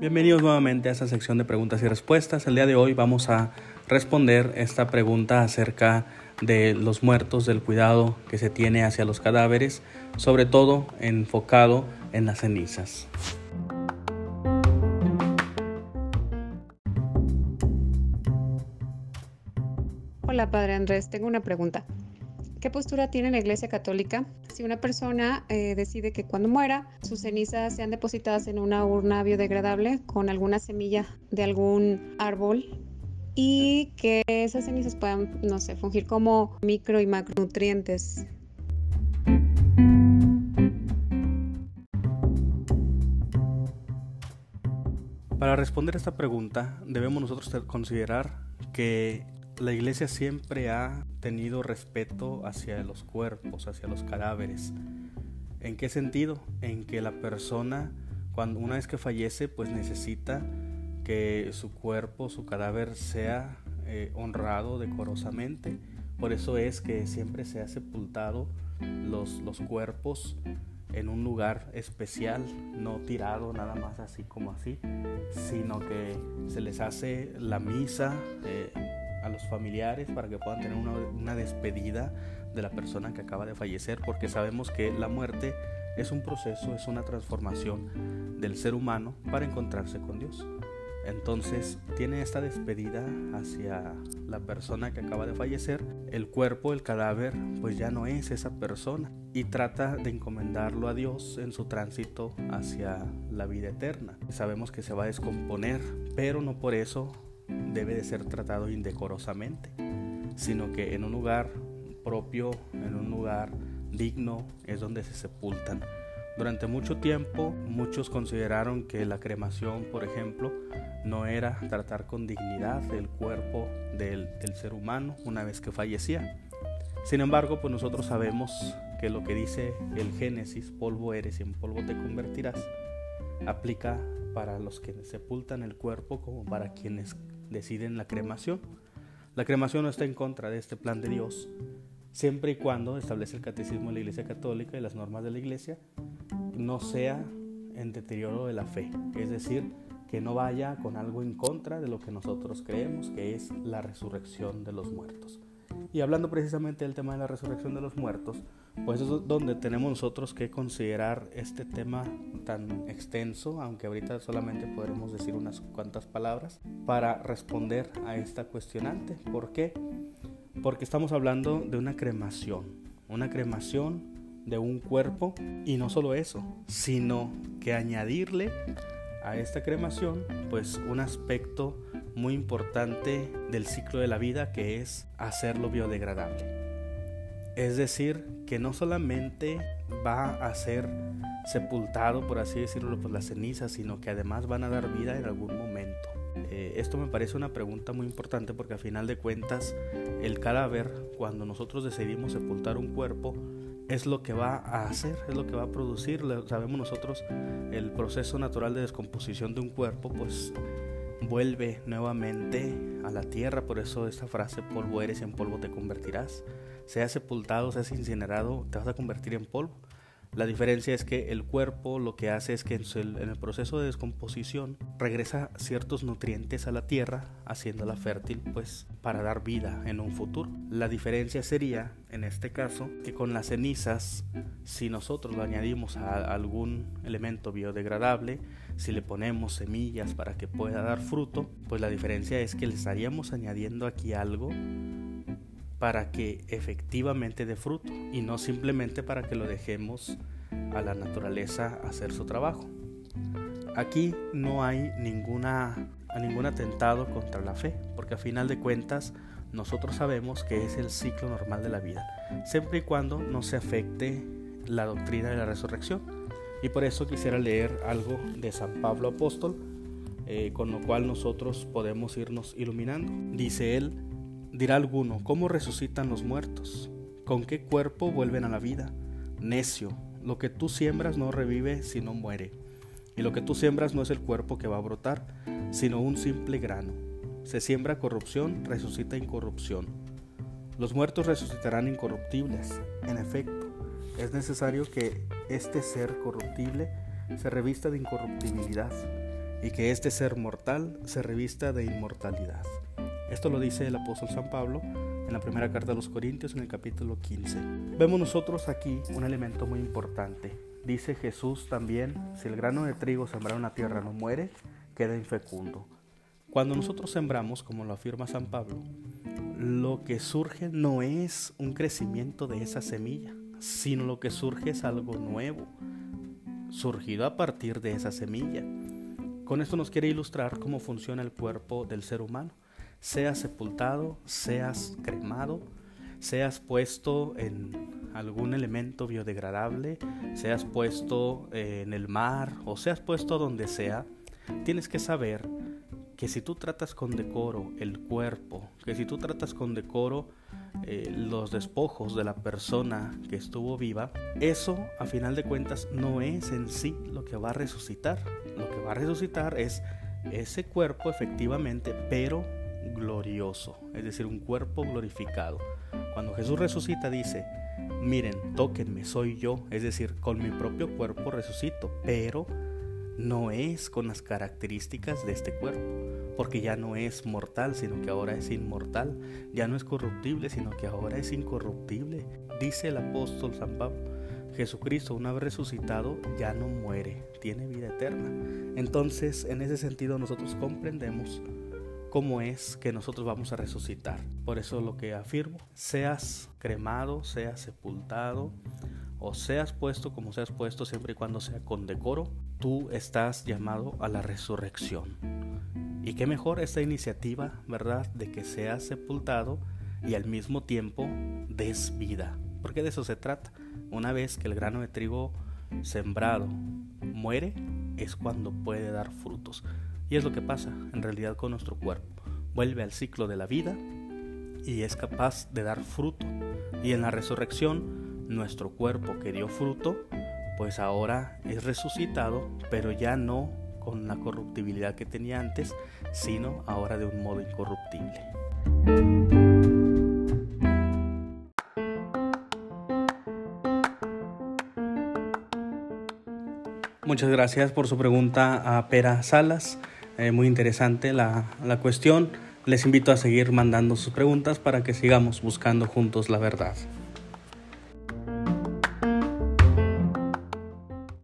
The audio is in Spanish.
Bienvenidos nuevamente a esta sección de preguntas y respuestas. El día de hoy vamos a responder esta pregunta acerca de los muertos, del cuidado que se tiene hacia los cadáveres, sobre todo enfocado en las cenizas. Hola, Padre Andrés, tengo una pregunta. ¿Qué postura tiene la Iglesia Católica si una persona eh, decide que cuando muera sus cenizas sean depositadas en una urna biodegradable con alguna semilla de algún árbol y que esas cenizas puedan, no sé, fungir como micro y macronutrientes? Para responder esta pregunta debemos nosotros considerar que la iglesia siempre ha tenido respeto hacia los cuerpos, hacia los cadáveres. ¿En qué sentido? En que la persona, cuando una vez que fallece, pues necesita que su cuerpo, su cadáver sea eh, honrado decorosamente. Por eso es que siempre se ha sepultado los, los cuerpos en un lugar especial, no tirado nada más así como así, sino que se les hace la misa. Eh, a los familiares para que puedan tener una, despedida de la persona que acaba de fallecer, porque sabemos que la muerte es un proceso, es una transformación del ser humano para encontrarse con Dios. Entonces tiene esta despedida hacia la persona que acaba de fallecer. El cuerpo, el cadáver, pues ya no es esa persona y trata de encomendarlo a Dios en su tránsito hacia la vida eterna. Sabemos que se va a descomponer, pero no por eso debe de ser tratado indecorosamente, sino que en un lugar propio, en un lugar digno, es donde se sepultan. Durante mucho tiempo muchos consideraron que la cremación, por ejemplo, no era tratar con dignidad el cuerpo del, ser humano una vez que fallecía. Sin embargo, pues nosotros sabemos que lo que dice el Génesis, polvo eres y en polvo te convertirás, aplica para los que sepultan el cuerpo como para quienes deciden la cremación. La cremación no está en contra de este plan de Dios, siempre y cuando establece el catecismo de la Iglesia Católica y las normas de la Iglesia, no sea en deterioro de la fe, es decir, que no vaya con algo en contra de lo que nosotros creemos, que es la resurrección de los muertos. Y hablando precisamente del tema de la resurrección de los muertos, pues es donde tenemos nosotros que considerar este tema tan extenso, aunque ahorita solamente podremos decir unas cuantas palabras, para responder a esta cuestionante. ¿Por qué? Porque estamos hablando de una cremación, una cremación de un cuerpo y no solo eso, sino que añadirle a esta cremación pues un aspecto muy importante del ciclo de la vida que es hacerlo biodegradable. Es decir, que no solamente va a ser sepultado, por así decirlo, por las cenizas, sino que además van a dar vida en algún momento. Eh, esto me parece una pregunta muy importante porque a final de cuentas el cadáver, cuando nosotros decidimos sepultar un cuerpo, es lo que va a hacer, es lo que va a producir. Sabemos nosotros el proceso natural de descomposición de un cuerpo, pues vuelve nuevamente a la tierra, por eso esta frase, polvo eres en polvo te convertirás. Seas sepultado, seas incinerado, te vas a convertir en polvo. La diferencia es que el cuerpo lo que hace es que en el proceso de descomposición regresa ciertos nutrientes a la tierra, haciéndola fértil, pues para dar vida en un futuro. La diferencia sería, en este caso, que con las cenizas, si nosotros lo añadimos a algún elemento biodegradable, si le ponemos semillas para que pueda dar fruto, pues la diferencia es que le estaríamos añadiendo aquí algo para que efectivamente dé fruto y no simplemente para que lo dejemos a la naturaleza hacer su trabajo. Aquí no hay ninguna, ningún atentado contra la fe, porque a final de cuentas nosotros sabemos que es el ciclo normal de la vida, siempre y cuando no se afecte la doctrina de la resurrección. Y por eso quisiera leer algo de San Pablo Apóstol, eh, con lo cual nosotros podemos irnos iluminando. Dice él, Dirá alguno, ¿cómo resucitan los muertos? ¿Con qué cuerpo vuelven a la vida? Necio, lo que tú siembras no revive sino muere. Y lo que tú siembras no es el cuerpo que va a brotar, sino un simple grano. Se siembra corrupción, resucita incorrupción. Los muertos resucitarán incorruptibles. En efecto, Es necesario que este ser corruptible se revista de incorruptibilidad y que este ser mortal se revista de inmortalidad. Esto lo dice el apóstol San Pablo en la primera carta a los Corintios en el capítulo 15. Vemos nosotros aquí un elemento muy importante. Dice Jesús también, si el grano de trigo sembrado en la tierra no muere, queda infecundo. Cuando nosotros sembramos, como lo afirma San Pablo, lo que surge no es un crecimiento de esa semilla, sino lo que surge es algo nuevo, surgido a partir de esa semilla. Con esto nos quiere ilustrar cómo funciona el cuerpo del ser humano. Seas sepultado, seas cremado, seas puesto en algún elemento biodegradable, seas puesto en el mar o seas puesto donde sea, tienes que saber que si tú tratas con decoro el cuerpo, que si tú tratas con decoro eh, los despojos de la persona que estuvo viva, eso a final de cuentas no es en sí lo que va a resucitar. Lo que va a resucitar es ese cuerpo efectivamente, pero glorioso, es decir, un cuerpo glorificado. Cuando Jesús resucita dice, miren, tóquenme, soy yo, es decir, con mi propio cuerpo resucito, pero no es con las características de este cuerpo, porque ya no es mortal, sino que ahora es inmortal, ya no es corruptible, sino que ahora es incorruptible. Dice el apóstol San Pablo, Jesucristo una vez resucitado ya no muere, tiene vida eterna. Entonces, en ese sentido nosotros comprendemos cómo es que nosotros vamos a resucitar. Por eso lo que afirmo, seas cremado, seas sepultado, o seas puesto como seas puesto siempre y cuando sea con decoro, tú estás llamado a la resurrección. Y qué mejor esta iniciativa, ¿verdad?, de que seas sepultado y al mismo tiempo des vida. Porque de eso se trata. Una vez que el grano de trigo sembrado muere, es cuando puede dar frutos. Y es lo que pasa en realidad con nuestro cuerpo. Vuelve al ciclo de la vida y es capaz de dar fruto. Y en la resurrección nuestro cuerpo que dio fruto, pues ahora es resucitado, pero ya no con la corruptibilidad que tenía antes, sino ahora de un modo incorruptible. Muchas gracias por su pregunta a Pera Salas. Eh, muy interesante la, la cuestión. Les invito a seguir mandando sus preguntas para que sigamos buscando juntos la verdad.